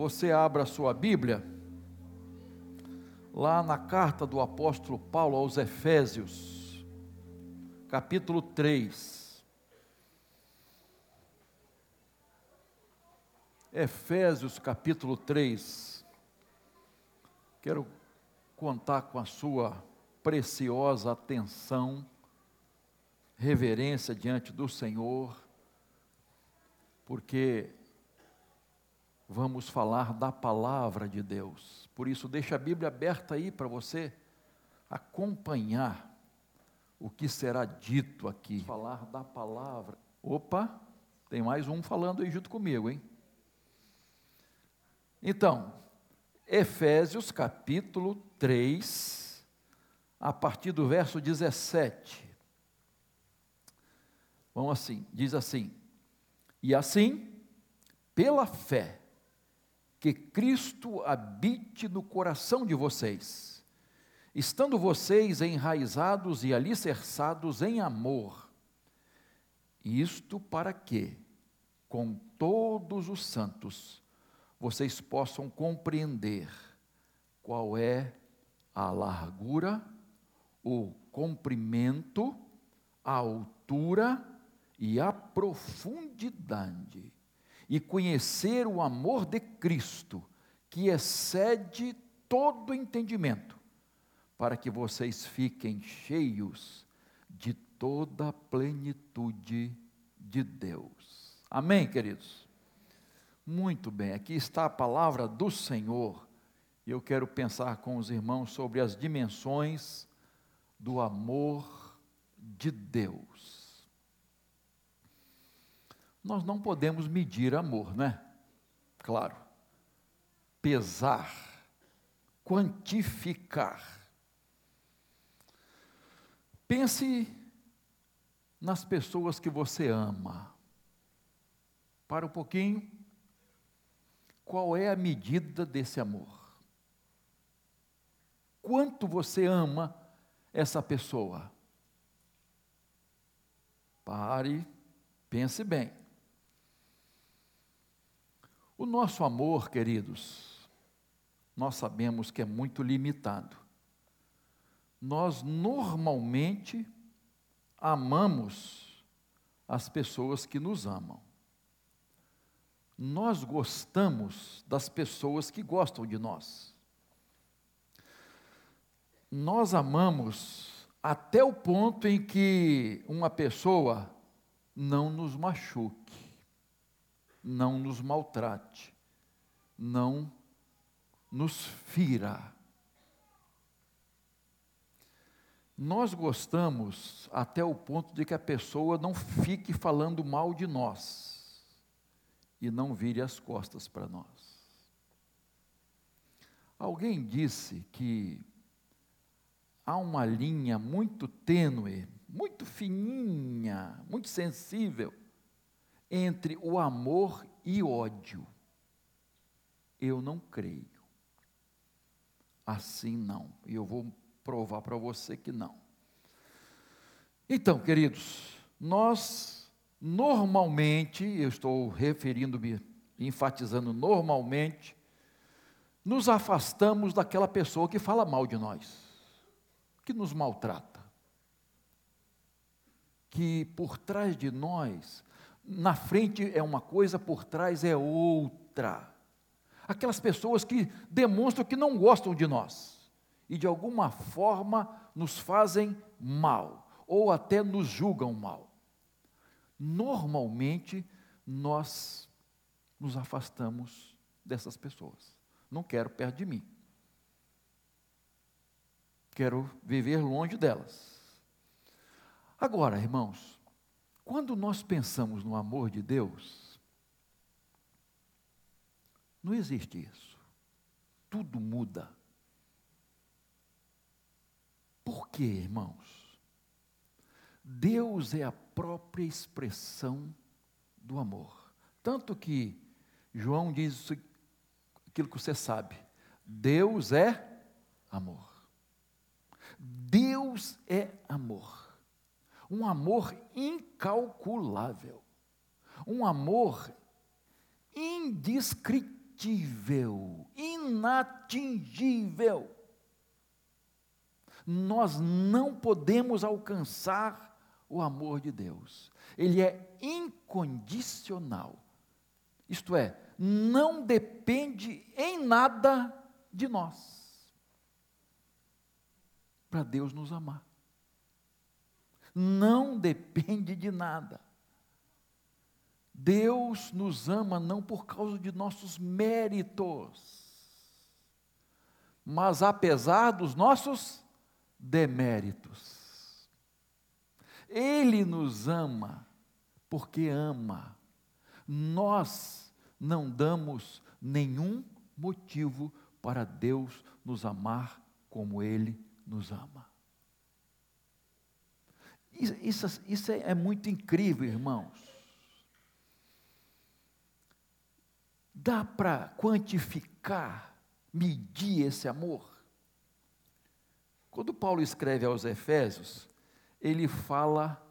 você abra a sua Bíblia, lá na carta do apóstolo Paulo aos Efésios, capítulo 3. Efésios capítulo 3. Quero contar com a sua preciosa atenção, reverência diante do Senhor, porque vamos falar da palavra de Deus. Por isso, deixa a Bíblia aberta aí para você acompanhar o que será dito aqui. Falar da palavra. Opa, tem mais um falando aí junto comigo, hein? Então, Efésios capítulo 3, a partir do verso 17. Vamos assim, diz assim: E assim, pela fé, que Cristo habite no coração de vocês, estando vocês enraizados e alicerçados em amor. Isto para que, com todos os santos, vocês possam compreender qual é a largura, o comprimento, a altura e a profundidade e conhecer o amor de Cristo, que excede todo entendimento, para que vocês fiquem cheios de toda a plenitude de Deus. Amém, queridos? Muito bem, aqui está a palavra do Senhor. e Eu quero pensar com os irmãos sobre as dimensões do amor de Deus. Nós não podemos medir amor, né? Claro. Pesar, quantificar. Pense nas pessoas que você ama. Para um pouquinho. Qual é a medida desse amor? Quanto você ama essa pessoa? Pare, pense bem. O nosso amor, queridos, nós sabemos que é muito limitado. Nós normalmente amamos as pessoas que nos amam. Nós gostamos das pessoas que gostam de nós. Nós amamos até o ponto em que uma pessoa não nos machuque não nos maltrate, não nos fira. Nós gostamos até o ponto de que a pessoa não fique falando mal de nós e não vire as costas para nós. Alguém disse que há uma linha muito tênue, muito fininha, muito sensível entre o amor e ódio. Eu não creio. Assim não. E eu vou provar para você que não. Então, queridos, nós normalmente, eu estou referindo-me, enfatizando normalmente, nos afastamos daquela pessoa que fala mal de nós, que nos maltrata, que por trás de nós na frente é uma coisa, por trás é outra. Aquelas pessoas que demonstram que não gostam de nós e de alguma forma nos fazem mal ou até nos julgam mal. Normalmente nós nos afastamos dessas pessoas. Não quero perto de mim. Quero viver longe delas. Agora, irmãos, quando nós pensamos no amor de Deus, não existe isso. Tudo muda. Por quê, irmãos? Deus é a própria expressão do amor. Tanto que João diz isso, aquilo que você sabe. Deus é amor. Deus é amor um amor incalculável, um amor indescritível. inatingível. Nós não podemos alcançar o amor de Deus. Ele é incondicional. Isto é, não depende em nada de nós para Deus nos amar. Não depende de nada. Deus nos ama não por causa de nossos méritos, mas apesar dos nossos deméritos. Ele nos ama porque ama. Nós não damos nenhum motivo para Deus nos amar como Ele nos ama. Isso, isso, é, é muito incrível, irmãos. Dá para quantificar, medir esse amor? Quando Paulo escreve aos Efésios, ele fala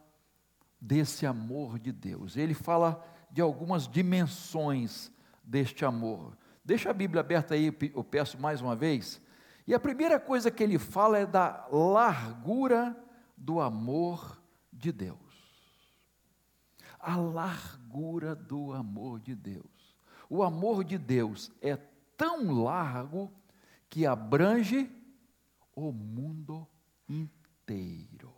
desse amor de Deus, ele fala de algumas dimensões deste amor. Deixa a Bíblia aberta aí, eu peço mais uma vez. E a primeira coisa que ele fala é da largura do amor de Deus. A largura do amor de Deus. O amor de Deus é tão largo que abrange o mundo inteiro.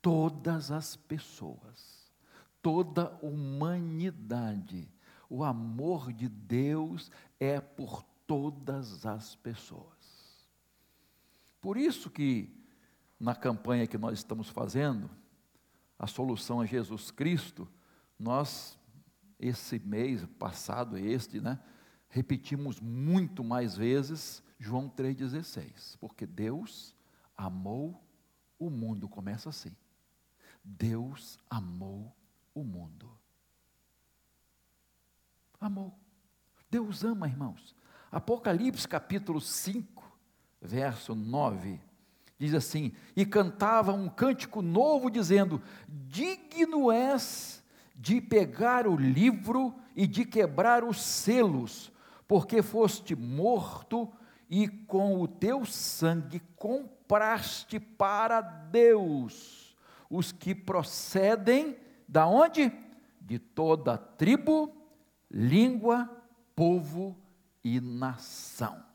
Todas as pessoas, toda humanidade, o amor de Deus é por todas as pessoas. Por isso que na campanha que nós estamos fazendo, a solução é Jesus Cristo, nós esse mês passado, este, né, repetimos muito mais vezes João 3,16, porque Deus amou o mundo, começa assim. Deus amou o mundo. Amou. Deus ama, irmãos. Apocalipse capítulo 5, verso 9, diz assim: E cantava um cântico novo, dizendo: Digno és de pegar o livro e de quebrar os selos, porque foste morto e com o teu sangue compraste para Deus os que procedem da onde? De toda tribo, língua, povo e nação.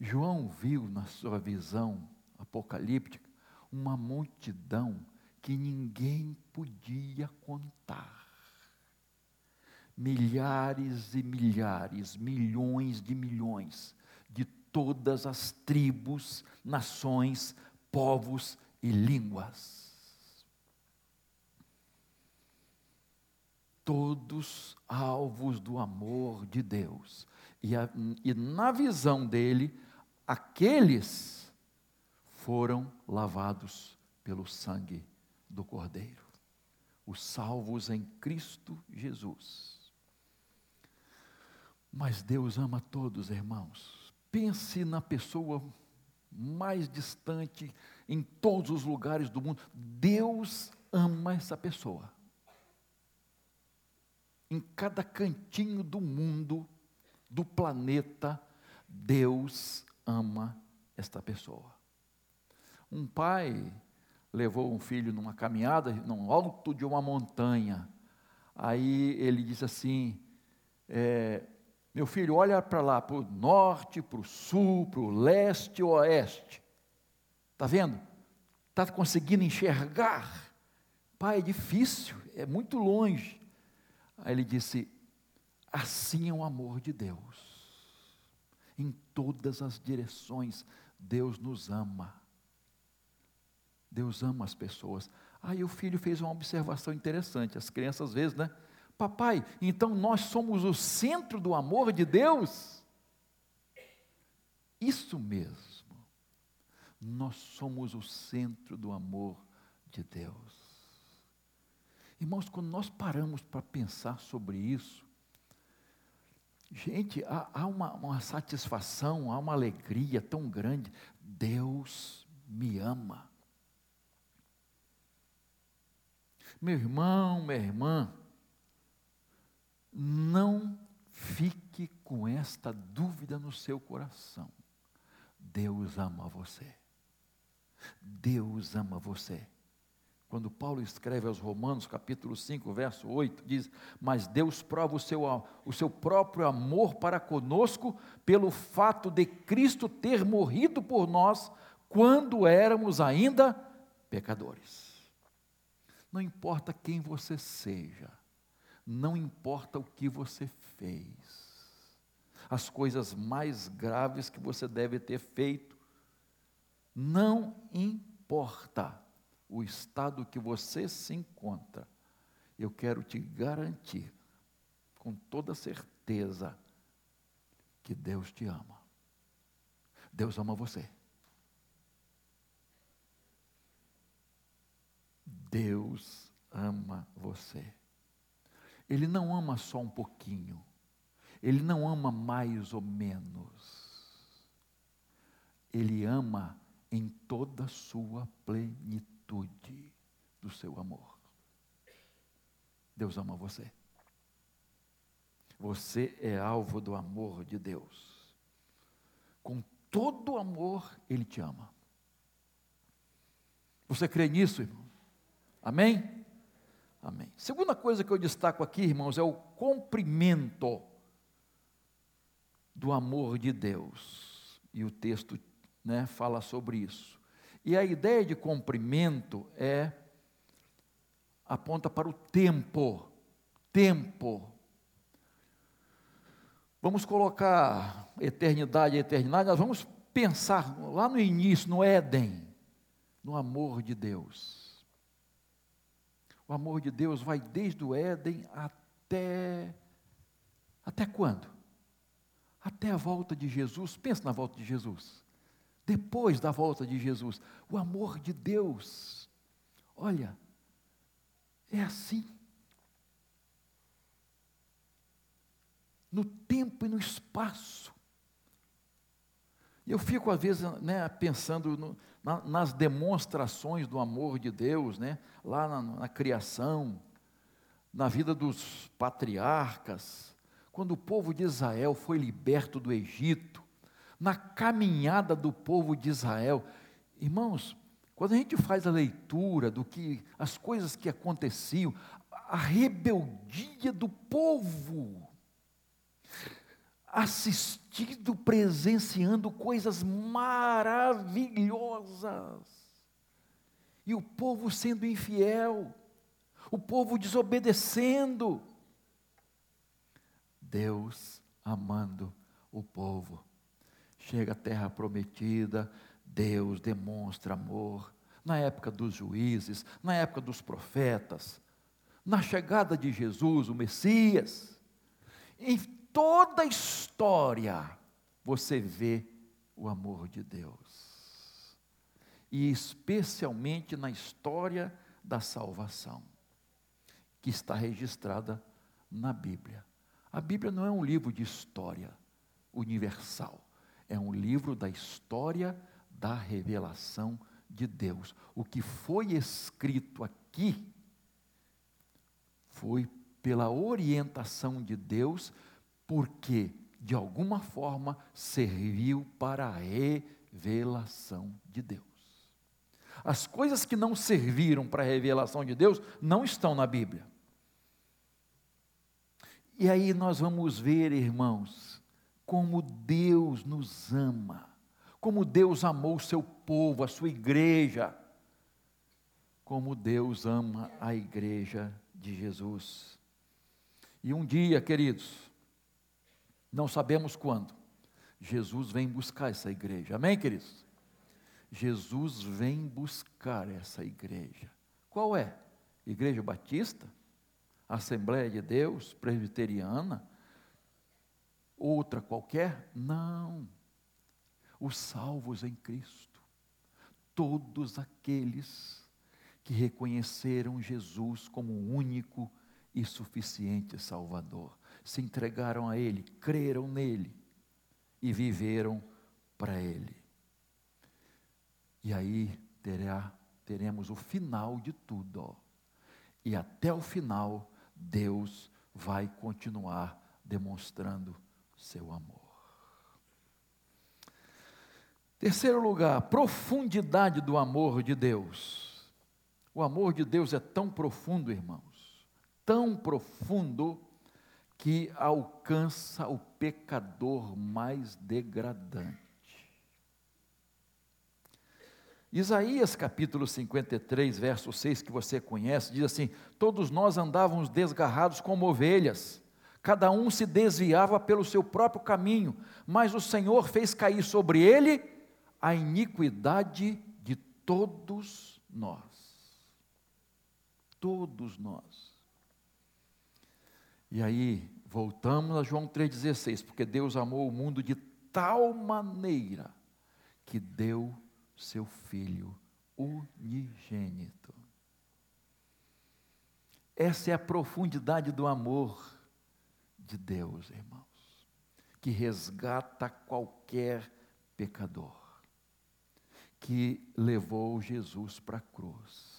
João viu na sua visão apocalíptica uma multidão que ninguém podia contar milhares e milhares, milhões de milhões de todas as tribos, nações, povos e línguas. Todos alvos do amor de Deus. E, a, e na visão dele, aqueles foram lavados pelo sangue do Cordeiro, os salvos em Cristo Jesus. Mas Deus ama todos, irmãos. Pense na pessoa mais distante, em todos os lugares do mundo. Deus ama essa pessoa. Em cada cantinho do mundo, do planeta, Deus ama esta pessoa. Um pai levou um filho numa caminhada, no alto de uma montanha. Aí ele disse assim: é, meu filho, olha para lá, para o norte, para o sul, para o leste oeste. Está vendo? Está conseguindo enxergar? Pai, é difícil, é muito longe. Aí ele disse: assim é o amor de Deus. Em todas as direções, Deus nos ama. Deus ama as pessoas. Aí o filho fez uma observação interessante. As crianças, às vezes, né? Papai, então nós somos o centro do amor de Deus? Isso mesmo. Nós somos o centro do amor de Deus. Irmãos, quando nós paramos para pensar sobre isso, gente, há, há uma, uma satisfação, há uma alegria tão grande. Deus me ama. Meu irmão, minha irmã, não fique com esta dúvida no seu coração. Deus ama você. Deus ama você. Quando Paulo escreve aos Romanos, capítulo 5, verso 8, diz: Mas Deus prova o seu, o seu próprio amor para conosco, pelo fato de Cristo ter morrido por nós, quando éramos ainda pecadores. Não importa quem você seja, não importa o que você fez, as coisas mais graves que você deve ter feito, não importa o estado que você se encontra, eu quero te garantir, com toda certeza, que Deus te ama. Deus ama você. Deus ama você. Ele não ama só um pouquinho. Ele não ama mais ou menos. Ele ama em toda a sua plenitude do seu amor. Deus ama você. Você é alvo do amor de Deus. Com todo amor, Ele te ama. Você crê nisso, irmão? Amém? Amém. Segunda coisa que eu destaco aqui, irmãos, é o cumprimento do amor de Deus. E o texto né, fala sobre isso. E a ideia de cumprimento é aponta para o tempo. Tempo. Vamos colocar eternidade eternidade, nós vamos pensar lá no início, no Éden, no amor de Deus. O amor de Deus vai desde o Éden até. Até quando? Até a volta de Jesus. Pensa na volta de Jesus. Depois da volta de Jesus. O amor de Deus. Olha, é assim. No tempo e no espaço. Eu fico, às vezes, né, pensando no, na, nas demonstrações do amor de Deus, né, lá na, na criação, na vida dos patriarcas, quando o povo de Israel foi liberto do Egito, na caminhada do povo de Israel. Irmãos, quando a gente faz a leitura do que as coisas que aconteciam, a rebeldia do povo, assistido, presenciando coisas maravilhosas. E o povo sendo infiel, o povo desobedecendo. Deus amando o povo. Chega à terra prometida, Deus demonstra amor. Na época dos juízes, na época dos profetas, na chegada de Jesus, o Messias, em toda a história você vê o amor de Deus. E especialmente na história da salvação, que está registrada na Bíblia. A Bíblia não é um livro de história universal, é um livro da história da revelação de Deus. O que foi escrito aqui foi pela orientação de Deus porque de alguma forma serviu para a revelação de Deus. As coisas que não serviram para a revelação de Deus não estão na Bíblia. E aí nós vamos ver, irmãos, como Deus nos ama, como Deus amou o seu povo, a sua igreja, como Deus ama a igreja de Jesus. E um dia, queridos, não sabemos quando. Jesus vem buscar essa igreja. Amém, queridos? Jesus vem buscar essa igreja. Qual é? Igreja Batista? Assembleia de Deus? Presbiteriana? Outra qualquer? Não. Os salvos em Cristo. Todos aqueles que reconheceram Jesus como o único e suficiente Salvador se entregaram a Ele, creram nele e viveram para Ele. E aí terá, teremos o final de tudo. Ó. E até o final, Deus vai continuar demonstrando seu amor. Terceiro lugar, profundidade do amor de Deus. O amor de Deus é tão profundo, irmãos, tão profundo, que alcança o pecador mais degradante. Isaías capítulo 53, verso 6, que você conhece, diz assim: Todos nós andávamos desgarrados como ovelhas, cada um se desviava pelo seu próprio caminho, mas o Senhor fez cair sobre ele a iniquidade de todos nós. Todos nós. E aí, voltamos a João 3,16, porque Deus amou o mundo de tal maneira que deu seu Filho unigênito. Essa é a profundidade do amor de Deus, irmãos, que resgata qualquer pecador, que levou Jesus para a cruz.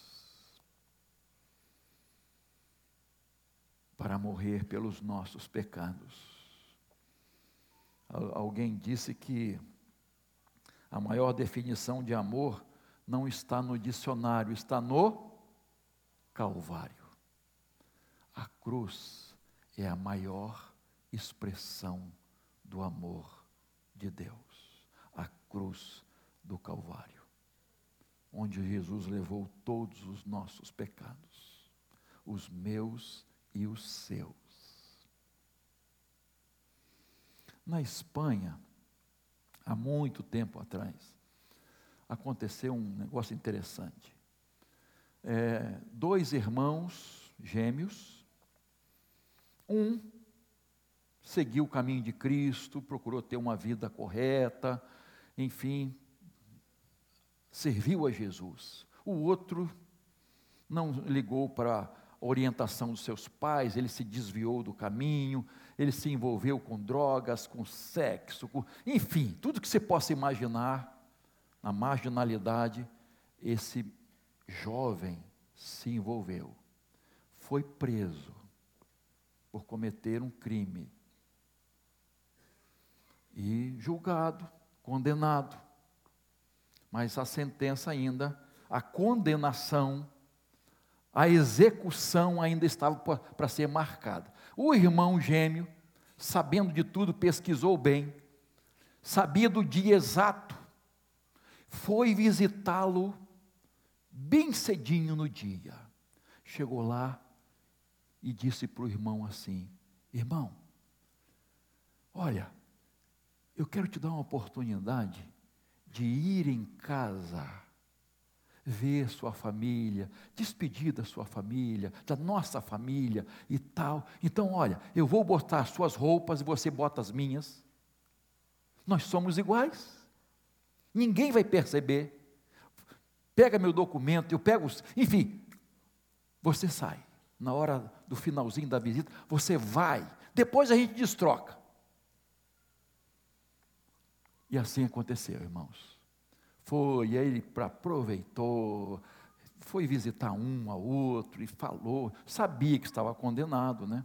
Para morrer pelos nossos pecados. Alguém disse que a maior definição de amor não está no dicionário, está no Calvário. A cruz é a maior expressão do amor de Deus. A cruz do Calvário, onde Jesus levou todos os nossos pecados, os meus e os seus. Na Espanha, há muito tempo atrás, aconteceu um negócio interessante. É, dois irmãos gêmeos, um seguiu o caminho de Cristo, procurou ter uma vida correta, enfim, serviu a Jesus. O outro não ligou para a orientação dos seus pais, ele se desviou do caminho, ele se envolveu com drogas, com sexo, com, enfim, tudo que você possa imaginar, na marginalidade, esse jovem se envolveu. Foi preso por cometer um crime e julgado, condenado. Mas a sentença ainda, a condenação, a execução ainda estava para ser marcada. O irmão gêmeo, sabendo de tudo, pesquisou bem, sabia do dia exato, foi visitá-lo bem cedinho no dia. Chegou lá e disse para o irmão assim: Irmão, olha, eu quero te dar uma oportunidade de ir em casa ver sua família, despedir da sua família, da nossa família e tal. Então, olha, eu vou botar as suas roupas e você bota as minhas. Nós somos iguais. Ninguém vai perceber. Pega meu documento, eu pego, os, enfim, você sai. Na hora do finalzinho da visita, você vai. Depois a gente destroca. E assim aconteceu, irmãos. Foi, e aí ele aproveitou, foi visitar um ao outro e falou, sabia que estava condenado, né?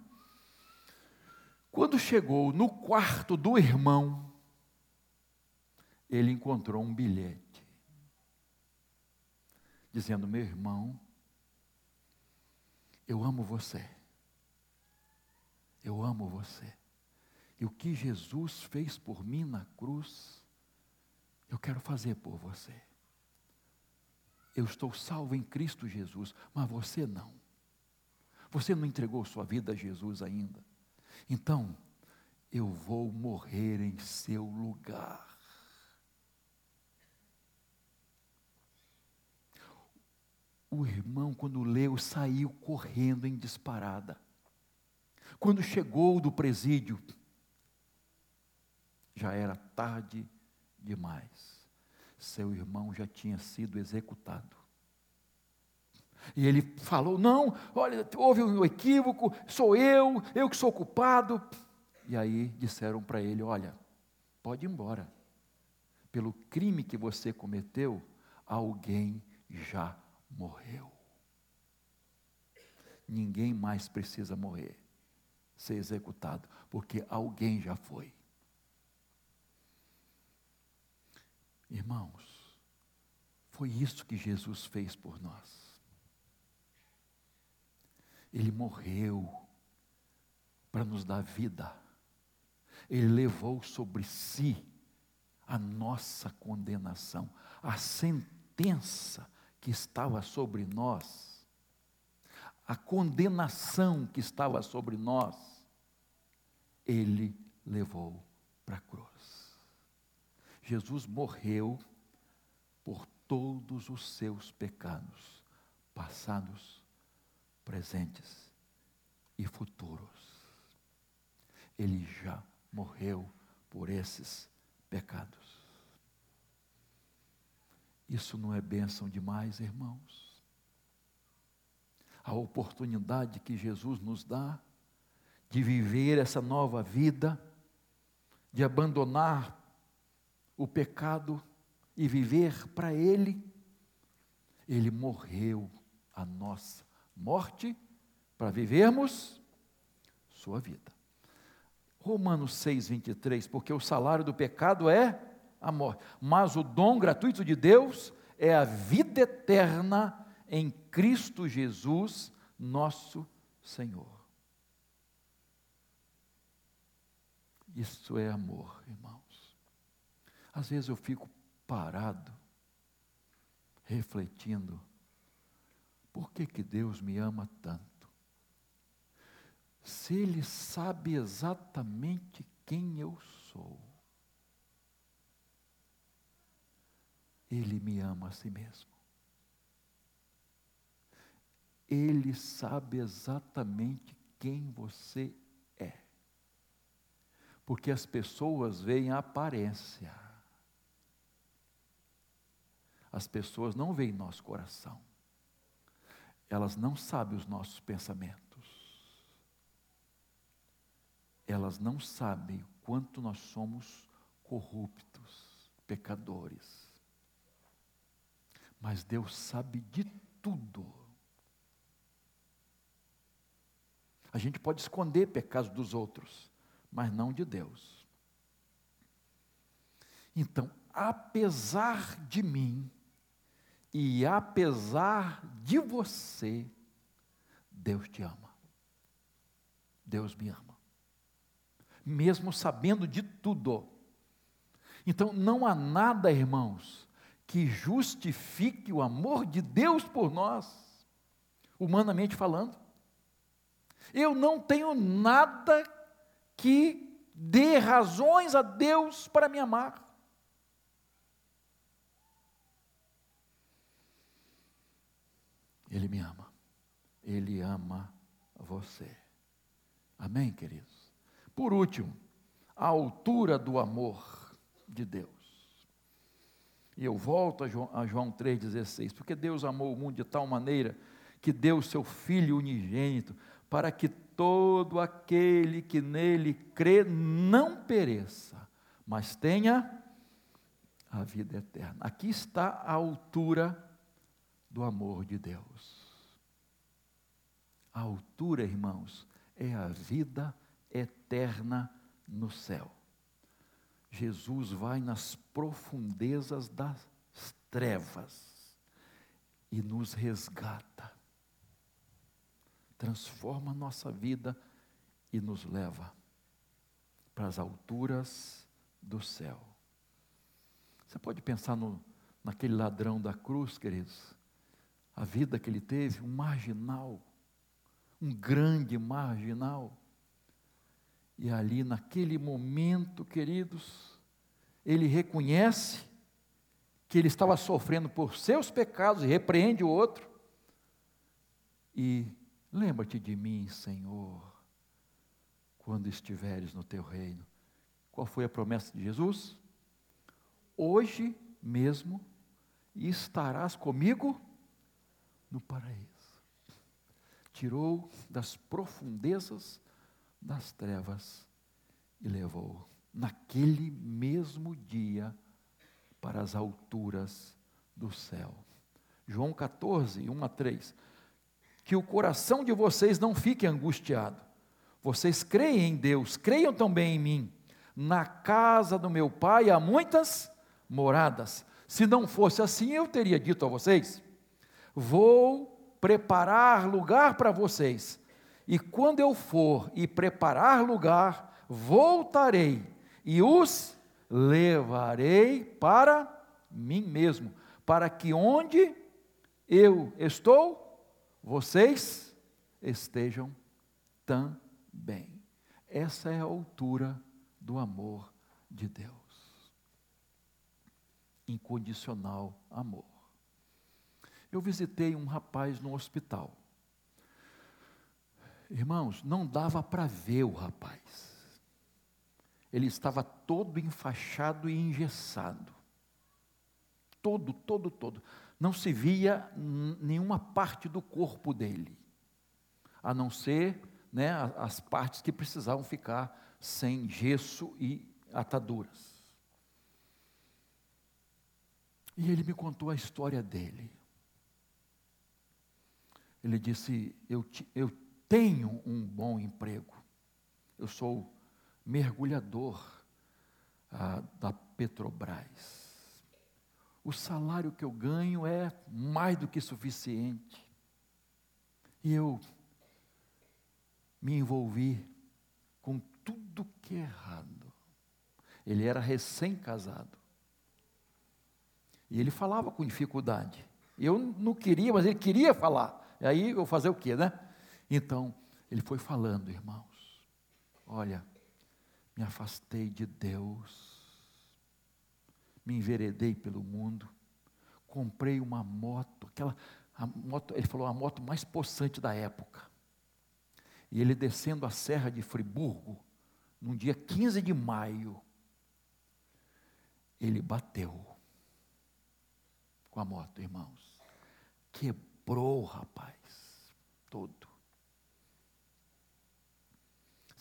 Quando chegou no quarto do irmão, ele encontrou um bilhete, dizendo: Meu irmão, eu amo você, eu amo você, e o que Jesus fez por mim na cruz, eu quero fazer por você. Eu estou salvo em Cristo Jesus, mas você não. Você não entregou sua vida a Jesus ainda. Então, eu vou morrer em seu lugar. O irmão, quando leu, saiu correndo em disparada. Quando chegou do presídio, já era tarde demais. Seu irmão já tinha sido executado. E ele falou: Não, olha, houve um equívoco, sou eu, eu que sou culpado. E aí disseram para ele: Olha, pode ir embora. Pelo crime que você cometeu, alguém já morreu. ninguém mais precisa morrer, ser executado, porque alguém já foi. Irmãos, foi isso que Jesus fez por nós. Ele morreu para nos dar vida. Ele levou sobre si a nossa condenação, a sentença que estava sobre nós, a condenação que estava sobre nós, ele levou para a cruz. Jesus morreu por todos os seus pecados, passados, presentes e futuros. Ele já morreu por esses pecados. Isso não é bênção demais, irmãos? A oportunidade que Jesus nos dá de viver essa nova vida, de abandonar o pecado e viver para Ele. Ele morreu a nossa morte para vivermos sua vida. Romanos 6, 23, porque o salário do pecado é a morte, mas o dom gratuito de Deus é a vida eterna em Cristo Jesus, nosso Senhor. Isso é amor, irmãos. Às vezes eu fico parado, refletindo, por que, que Deus me ama tanto? Se Ele sabe exatamente quem eu sou, Ele me ama a si mesmo. Ele sabe exatamente quem você é. Porque as pessoas veem a aparência as pessoas não veem nosso coração. Elas não sabem os nossos pensamentos. Elas não sabem o quanto nós somos corruptos, pecadores. Mas Deus sabe de tudo. A gente pode esconder pecados dos outros, mas não de Deus. Então, apesar de mim, e apesar de você, Deus te ama. Deus me ama. Mesmo sabendo de tudo. Então não há nada, irmãos, que justifique o amor de Deus por nós, humanamente falando. Eu não tenho nada que dê razões a Deus para me amar. Ele me ama. Ele ama você. Amém, queridos? Por último, a altura do amor de Deus. E eu volto a João, a João 3,16, porque Deus amou o mundo de tal maneira que deu o seu Filho unigênito, para que todo aquele que nele crê não pereça, mas tenha a vida eterna. Aqui está a altura do amor de Deus. A altura, irmãos, é a vida eterna no céu. Jesus vai nas profundezas das trevas e nos resgata, transforma a nossa vida e nos leva para as alturas do céu. Você pode pensar no, naquele ladrão da cruz, queridos, a vida que ele teve, um marginal, um grande marginal. E ali, naquele momento, queridos, ele reconhece que ele estava sofrendo por seus pecados e repreende o outro. E lembra-te de mim, Senhor, quando estiveres no teu reino. Qual foi a promessa de Jesus? Hoje mesmo estarás comigo no paraíso. Tirou das profundezas das trevas e levou naquele mesmo dia para as alturas do céu. João 14, 1 a 3. que o coração de vocês não fique angustiado. Vocês creem em Deus, creiam também em mim. Na casa do meu pai há muitas moradas. Se não fosse assim, eu teria dito a vocês: Vou preparar lugar para vocês. E quando eu for e preparar lugar, voltarei e os levarei para mim mesmo, para que onde eu estou, vocês estejam também. Essa é a altura do amor de Deus. Incondicional amor. Eu visitei um rapaz no hospital. Irmãos, não dava para ver o rapaz. Ele estava todo enfaixado e engessado. Todo, todo, todo. Não se via nenhuma parte do corpo dele, a não ser né, as partes que precisavam ficar sem gesso e ataduras. E ele me contou a história dele. Ele disse: Eu, eu tenho um bom emprego, eu sou mergulhador ah, da Petrobras. O salário que eu ganho é mais do que suficiente. E eu me envolvi com tudo que é errado. Ele era recém-casado. E ele falava com dificuldade. Eu não queria, mas ele queria falar. E aí eu fazer o quê, né? Então, ele foi falando, irmãos. Olha, me afastei de Deus. Me enveredei pelo mundo. Comprei uma moto, aquela a moto, ele falou a moto mais possante da época. E ele descendo a serra de Friburgo, num dia 15 de maio, ele bateu com a moto, irmãos. Quebrou, rapaz, todo.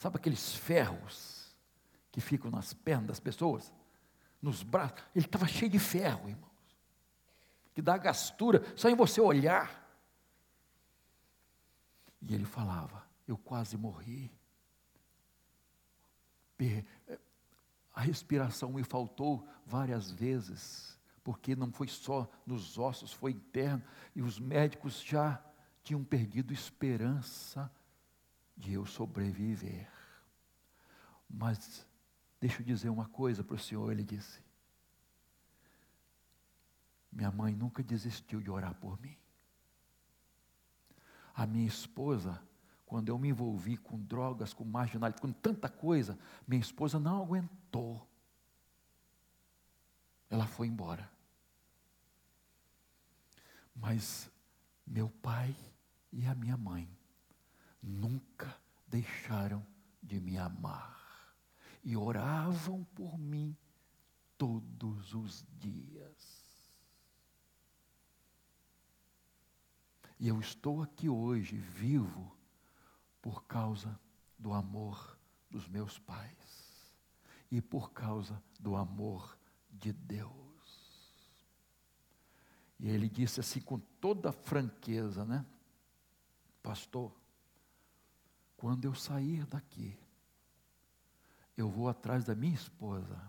Sabe aqueles ferros que ficam nas pernas das pessoas? Nos braços? Ele estava cheio de ferro, irmãos. Que dá gastura só em você olhar. E ele falava: eu quase morri. A respiração me faltou várias vezes, porque não foi só nos ossos, foi interno, e os médicos já tinham perdido esperança de eu sobreviver. Mas deixa eu dizer uma coisa para o senhor, ele disse. Minha mãe nunca desistiu de orar por mim. A minha esposa quando eu me envolvi com drogas, com marginalidade, com tanta coisa, minha esposa não aguentou. Ela foi embora. Mas meu pai e a minha mãe nunca deixaram de me amar e oravam por mim todos os dias. E eu estou aqui hoje, vivo, por causa do amor dos meus pais e por causa do amor de Deus. E ele disse assim com toda franqueza, né? Pastor, quando eu sair daqui, eu vou atrás da minha esposa,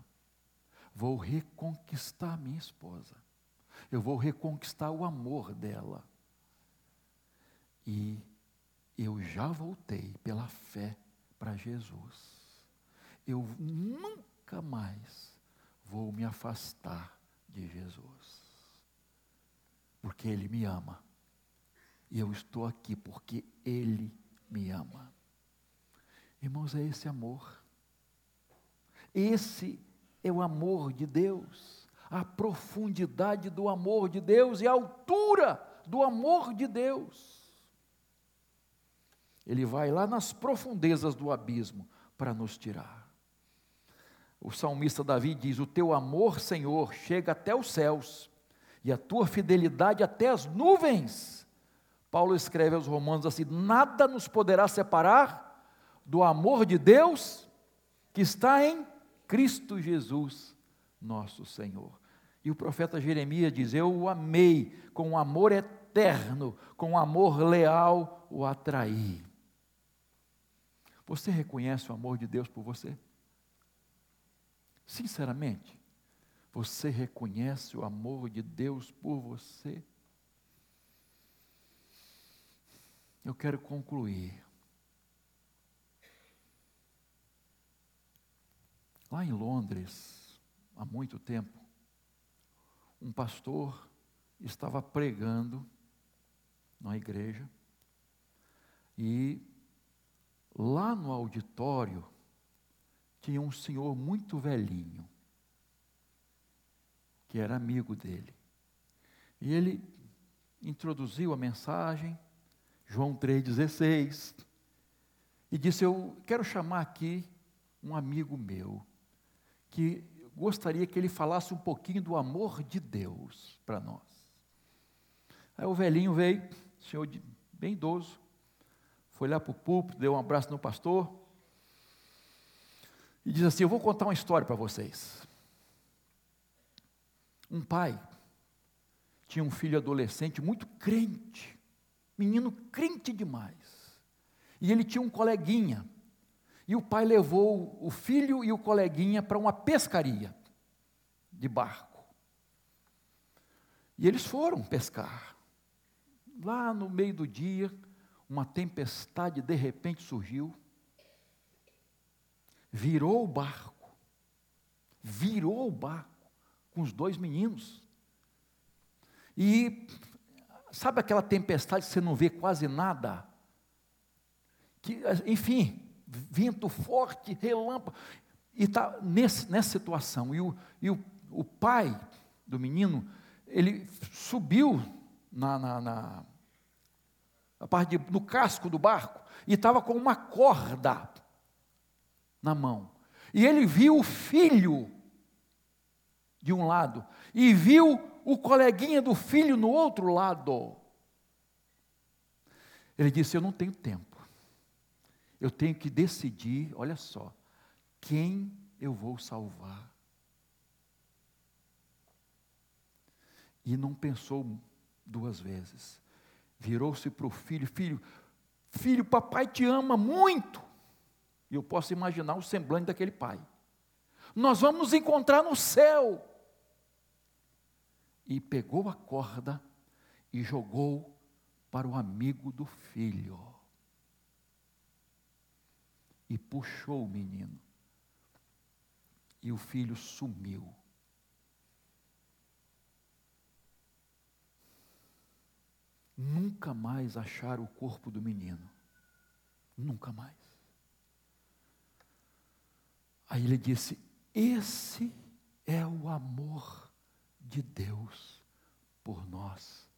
vou reconquistar minha esposa, eu vou reconquistar o amor dela. E eu já voltei pela fé para Jesus. Eu nunca mais vou me afastar de Jesus. Porque Ele me ama. E eu estou aqui porque Ele me ama. Irmãos, é esse amor. Esse é o amor de Deus. A profundidade do amor de Deus e a altura do amor de Deus. Ele vai lá nas profundezas do abismo para nos tirar. O salmista Davi diz: O teu amor, Senhor, chega até os céus, e a tua fidelidade até as nuvens. Paulo escreve aos Romanos assim: Nada nos poderá separar do amor de Deus que está em Cristo Jesus, nosso Senhor. E o profeta Jeremias diz: Eu o amei com amor eterno com amor leal, o atrair. Você reconhece o amor de Deus por você? Sinceramente, você reconhece o amor de Deus por você? Eu quero concluir. Lá em Londres, há muito tempo, um pastor estava pregando na igreja e lá no auditório tinha um senhor muito velhinho que era amigo dele. E ele introduziu a mensagem, João 3,16, e disse: Eu quero chamar aqui um amigo meu que gostaria que ele falasse um pouquinho do amor de Deus para nós. Aí o velhinho veio, senhor bem idoso, foi lá para o púlpito, deu um abraço no pastor e diz assim: Eu vou contar uma história para vocês. Um pai tinha um filho adolescente muito crente, menino crente demais. E ele tinha um coleguinha e o pai levou o filho e o coleguinha para uma pescaria de barco. E eles foram pescar. Lá no meio do dia, uma tempestade de repente surgiu, virou o barco, virou o barco com os dois meninos. E sabe aquela tempestade que você não vê quase nada? Que, enfim, vento forte, relâmpago. E está nessa situação. E, o, e o, o pai do menino, ele subiu na, na, na a parte de, no casco do barco e estava com uma corda na mão. E ele viu o filho de um lado e viu o coleguinha do filho no outro lado. Ele disse: Eu não tenho tempo eu tenho que decidir, olha só, quem eu vou salvar. E não pensou duas vezes. Virou-se para o filho: Filho, filho, papai te ama muito. E eu posso imaginar o semblante daquele pai. Nós vamos nos encontrar no céu. E pegou a corda e jogou para o amigo do filho e puxou o menino. E o filho sumiu. Nunca mais acharam o corpo do menino. Nunca mais. Aí ele disse: Esse é o amor de Deus por nós,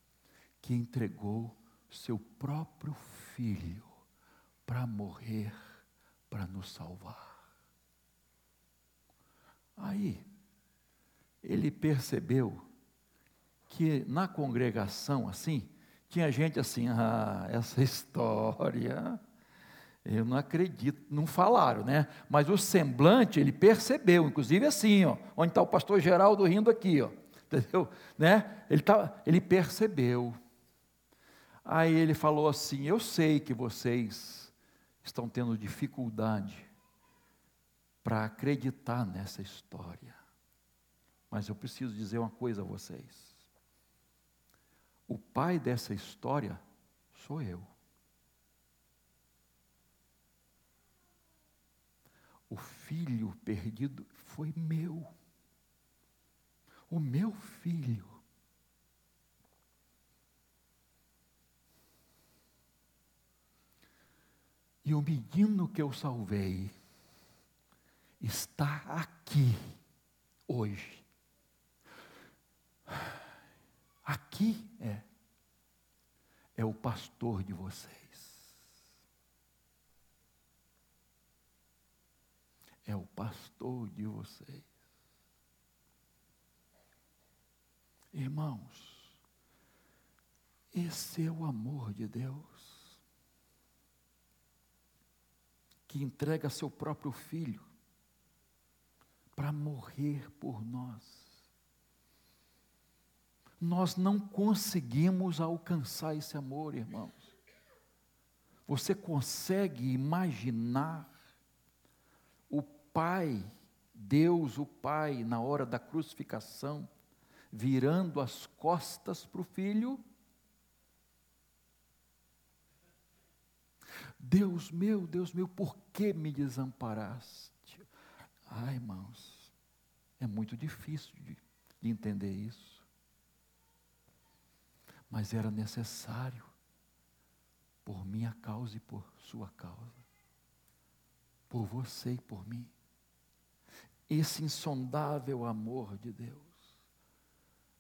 que entregou seu próprio filho para morrer para nos salvar. Aí, ele percebeu que na congregação, assim, tinha gente assim, ah, essa história, eu não acredito, não falaram, né? Mas o semblante ele percebeu, inclusive assim, ó, onde está o pastor Geraldo rindo aqui, ó, entendeu? Né? Ele, tá, ele percebeu. Aí ele falou assim: Eu sei que vocês estão tendo dificuldade para acreditar nessa história. Mas eu preciso dizer uma coisa a vocês. O pai dessa história sou eu. O filho perdido foi meu. O meu filho. E o menino que eu salvei está aqui hoje. Aqui é é o pastor de vocês. É o pastor de vocês. Irmãos, esse é o amor de Deus. Que entrega seu próprio filho para morrer por nós. Nós não conseguimos alcançar esse amor, irmãos. Você consegue imaginar o Pai, Deus, o Pai, na hora da crucificação, virando as costas para o filho? Deus meu, Deus meu, por que me desamparaste? Ai, irmãos, é muito difícil de, de entender isso. Mas era necessário, por minha causa e por sua causa, por você e por mim, esse insondável amor de Deus.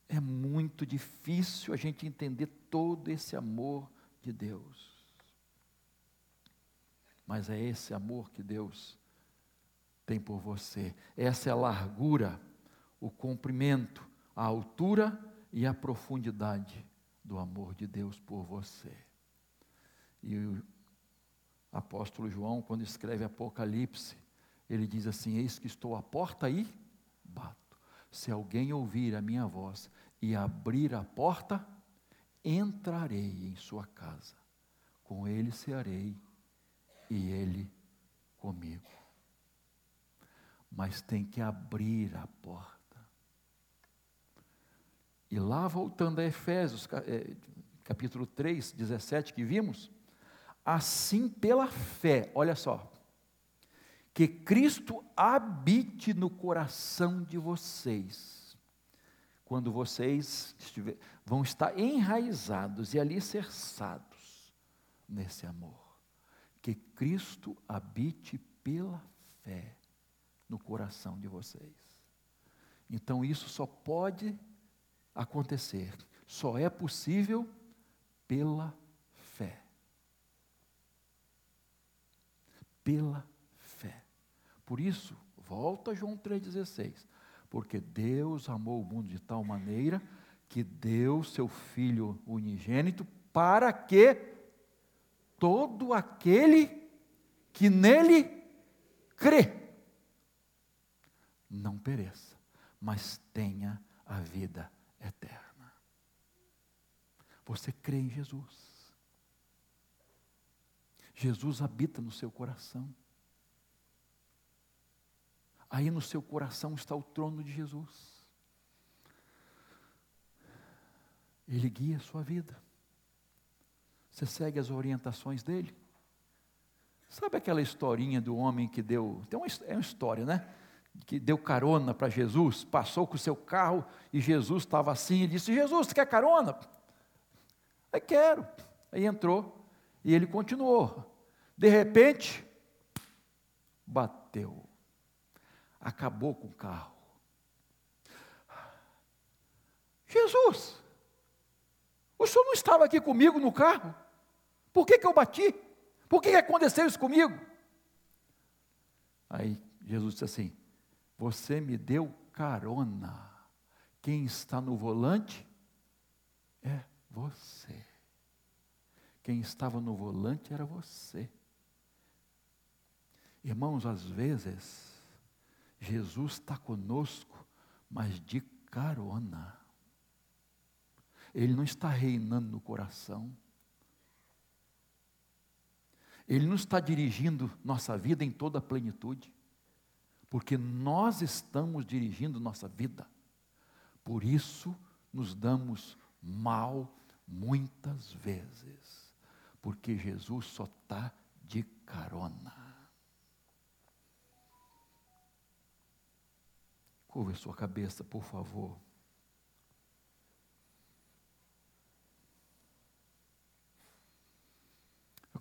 É muito difícil a gente entender todo esse amor de Deus. Mas é esse amor que Deus tem por você. Essa é a largura, o comprimento, a altura e a profundidade do amor de Deus por você. E o apóstolo João, quando escreve Apocalipse, ele diz assim: Eis que estou à porta e bato. Se alguém ouvir a minha voz e abrir a porta, entrarei em sua casa. Com ele cearei e ele comigo. Mas tem que abrir a porta. E lá, voltando a Efésios, eh, capítulo 3, 17, que vimos, assim pela fé, olha só, que Cristo habite no coração de vocês, quando vocês estiver, vão estar enraizados e alicerçados nesse amor que Cristo habite pela fé no coração de vocês. Então isso só pode acontecer, só é possível pela fé. Pela fé. Por isso, volta João 3,16. Porque Deus amou o mundo de tal maneira que deu seu Filho unigênito para que todo aquele que nele crê não pereça, mas tenha a vida eterna. Você crê em Jesus. Jesus habita no seu coração. Aí no seu coração está o trono de Jesus. Ele guia a sua vida. Você segue as orientações dele? Sabe aquela historinha do homem que deu. Tem uma, é uma história, né? Que deu carona para Jesus, passou com o seu carro e Jesus estava assim e disse: Jesus, você quer carona? Aí quero. Aí entrou e ele continuou. De repente, bateu, acabou com o carro. Jesus, o senhor não estava aqui comigo no carro? Por que, que eu bati? Por que, que aconteceu isso comigo? Aí Jesus disse assim: Você me deu carona. Quem está no volante é você. Quem estava no volante era você. Irmãos, às vezes, Jesus está conosco, mas de carona. Ele não está reinando no coração. Ele não está dirigindo nossa vida em toda a plenitude, porque nós estamos dirigindo nossa vida. Por isso nos damos mal muitas vezes, porque Jesus só está de carona. Curva sua cabeça, por favor.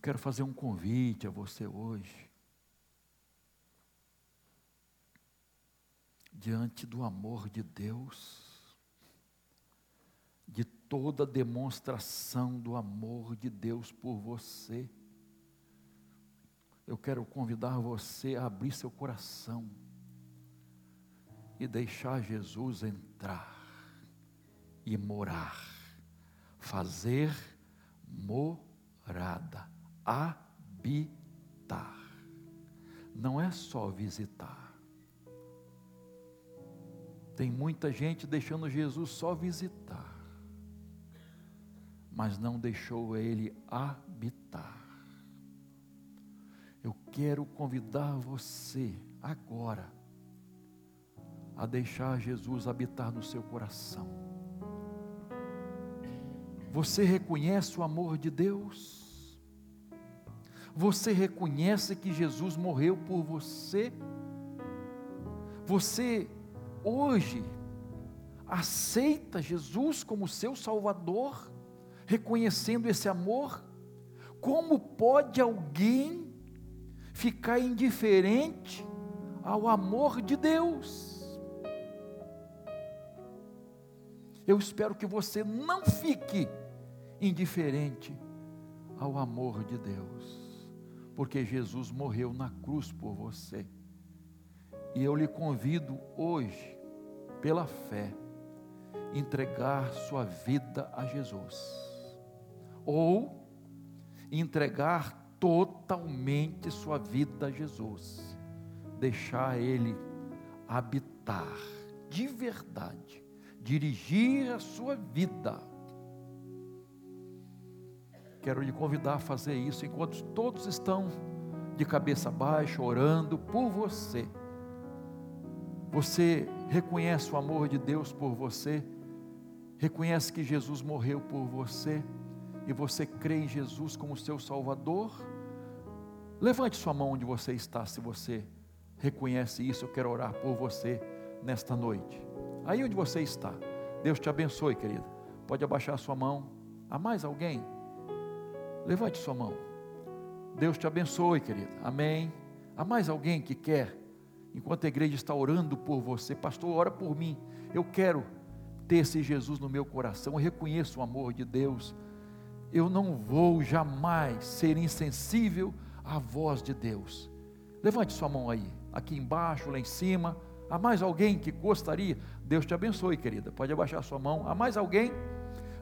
Quero fazer um convite a você hoje. Diante do amor de Deus, de toda demonstração do amor de Deus por você, eu quero convidar você a abrir seu coração e deixar Jesus entrar e morar, fazer morada habitar. Não é só visitar. Tem muita gente deixando Jesus só visitar. mas não deixou ele habitar. Eu quero convidar você agora a deixar Jesus habitar no seu coração. Você reconhece o amor de Deus? Você reconhece que Jesus morreu por você? Você hoje aceita Jesus como seu Salvador, reconhecendo esse amor? Como pode alguém ficar indiferente ao amor de Deus? Eu espero que você não fique indiferente ao amor de Deus, porque Jesus morreu na cruz por você. E eu lhe convido hoje, pela fé, entregar sua vida a Jesus, ou entregar totalmente sua vida a Jesus, deixar Ele habitar de verdade dirigir a sua vida. Quero lhe convidar a fazer isso enquanto todos estão de cabeça baixa, orando por você. Você reconhece o amor de Deus por você, reconhece que Jesus morreu por você e você crê em Jesus como seu Salvador. Levante sua mão onde você está, se você reconhece isso. Eu quero orar por você nesta noite aí onde você está. Deus te abençoe, querida. Pode abaixar sua mão. Há mais alguém? Levante sua mão. Deus te abençoe, querida. Amém. Há mais alguém que quer, enquanto a igreja está orando por você, pastor, ora por mim. Eu quero ter esse Jesus no meu coração. Eu reconheço o amor de Deus. Eu não vou jamais ser insensível à voz de Deus. Levante sua mão aí, aqui embaixo, lá em cima. Há mais alguém que gostaria? Deus te abençoe, querida. Pode abaixar sua mão. Há mais alguém?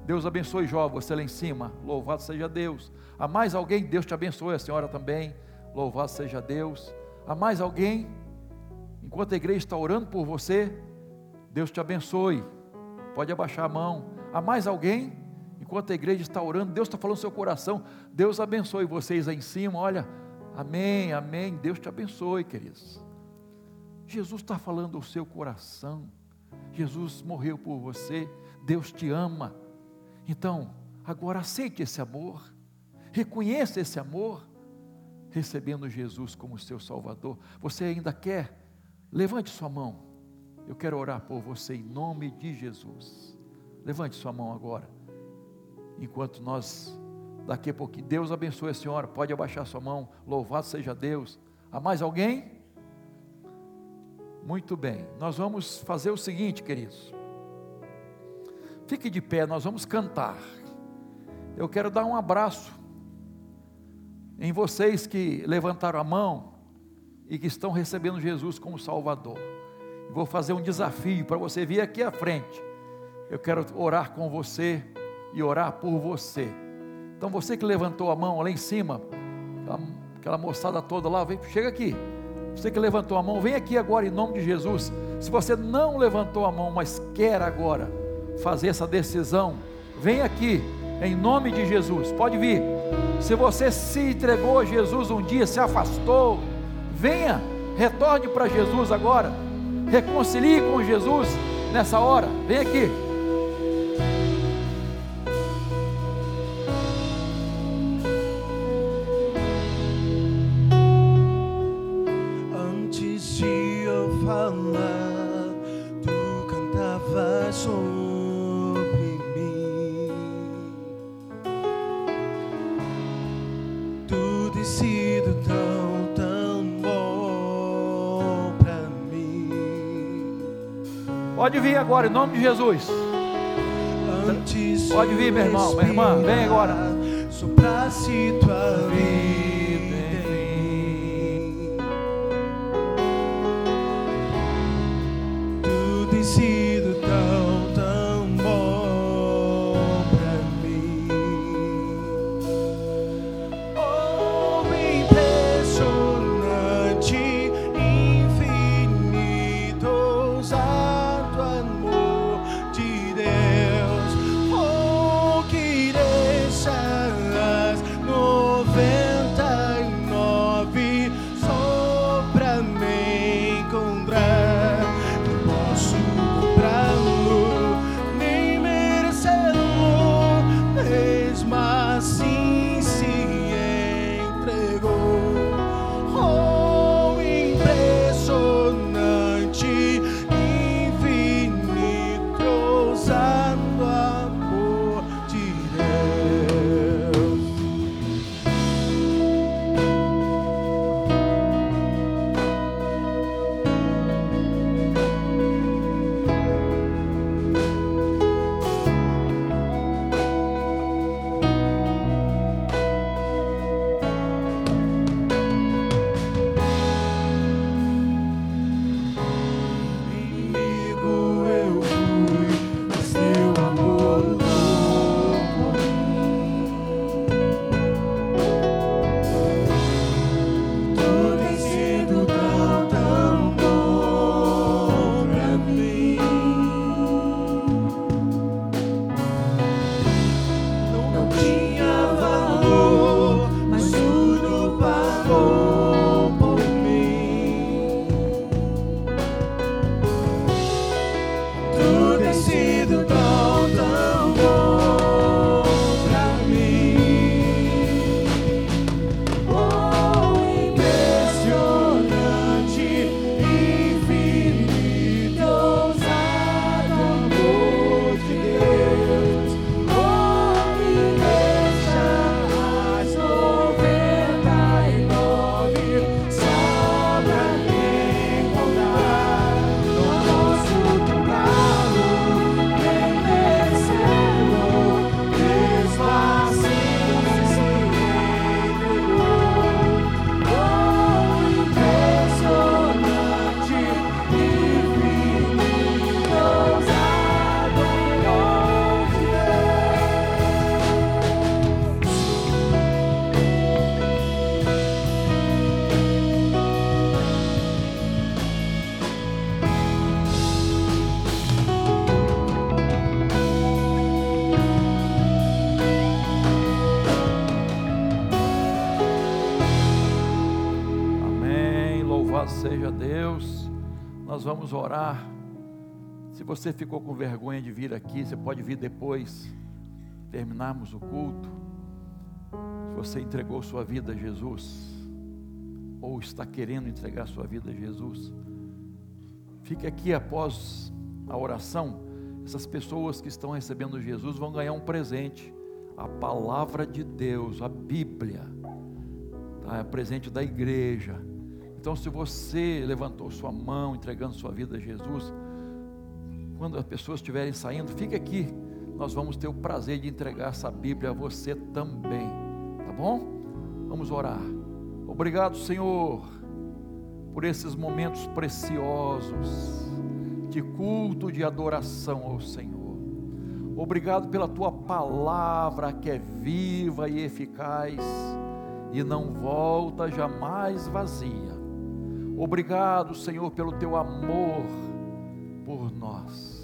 Deus abençoe, Jó, você lá em cima. Louvado seja Deus. Há mais alguém? Deus te abençoe, a senhora também. Louvado seja Deus. Há mais alguém? Enquanto a igreja está orando por você, Deus te abençoe. Pode abaixar a mão. Há mais alguém? Enquanto a igreja está orando, Deus está falando no seu coração. Deus abençoe vocês aí em cima. Olha, amém, amém. Deus te abençoe, queridos. Jesus está falando ao seu coração. Jesus morreu por você. Deus te ama. Então, agora aceite esse amor. Reconheça esse amor. Recebendo Jesus como seu Salvador. Você ainda quer? Levante sua mão. Eu quero orar por você em nome de Jesus. Levante sua mão agora. Enquanto nós, daqui a pouquinho, Deus abençoe a senhora. Pode abaixar sua mão. Louvado seja Deus. Há mais alguém? Muito bem, nós vamos fazer o seguinte, queridos. Fique de pé, nós vamos cantar. Eu quero dar um abraço em vocês que levantaram a mão e que estão recebendo Jesus como Salvador. Vou fazer um desafio para você vir aqui à frente. Eu quero orar com você e orar por você. Então você que levantou a mão lá em cima, aquela moçada toda lá, vem, chega aqui. Você que levantou a mão, vem aqui agora em nome de Jesus. Se você não levantou a mão, mas quer agora fazer essa decisão, vem aqui em nome de Jesus. Pode vir. Se você se entregou a Jesus um dia, se afastou, venha, retorne para Jesus agora. Reconcilie com Jesus nessa hora. Vem aqui. Agora, em nome de Jesus. Pode vir, meu irmão, minha irmã, vem agora. Soprasse tua vida. Você ficou com vergonha de vir aqui, você pode vir depois, terminarmos o culto. Se você entregou sua vida a Jesus, ou está querendo entregar sua vida a Jesus, fique aqui após a oração. Essas pessoas que estão recebendo Jesus vão ganhar um presente, a palavra de Deus, a Bíblia, tá? é presente da igreja. Então, se você levantou sua mão entregando sua vida a Jesus, quando as pessoas estiverem saindo, fique aqui. Nós vamos ter o prazer de entregar essa Bíblia a você também. Tá bom? Vamos orar. Obrigado, Senhor, por esses momentos preciosos de culto, de adoração ao Senhor. Obrigado pela tua palavra que é viva e eficaz e não volta jamais vazia. Obrigado, Senhor, pelo teu amor por nós,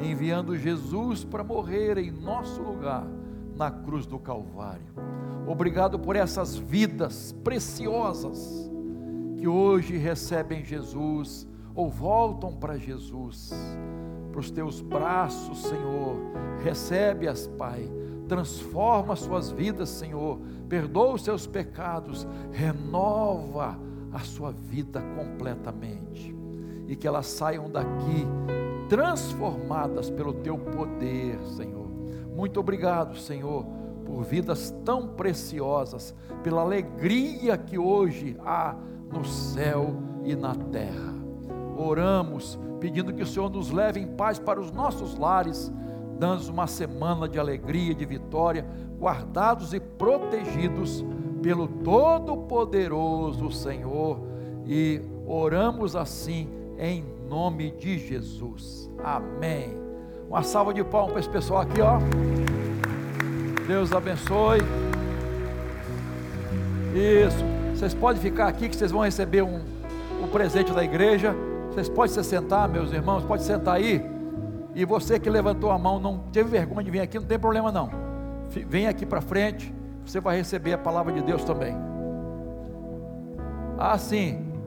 enviando Jesus para morrer em nosso lugar na cruz do Calvário. Obrigado por essas vidas preciosas que hoje recebem Jesus ou voltam para Jesus, para os teus braços, Senhor. Recebe-as, Pai. Transforma suas vidas, Senhor. Perdoa os seus pecados. Renova a sua vida completamente e que elas saiam daqui transformadas pelo teu poder, Senhor. Muito obrigado, Senhor, por vidas tão preciosas, pela alegria que hoje há no céu e na terra. Oramos pedindo que o Senhor nos leve em paz para os nossos lares, dando uma semana de alegria de vitória, guardados e protegidos pelo Todo-Poderoso Senhor. E oramos assim em nome de Jesus. Amém. Uma salva de palmas para esse pessoal aqui, ó. Deus abençoe. Isso. Vocês podem ficar aqui que vocês vão receber um, um presente da igreja. Vocês podem se sentar, meus irmãos, pode sentar aí. E você que levantou a mão, não teve vergonha de vir aqui, não tem problema não. Vem aqui para frente, você vai receber a palavra de Deus também. Ah, sim.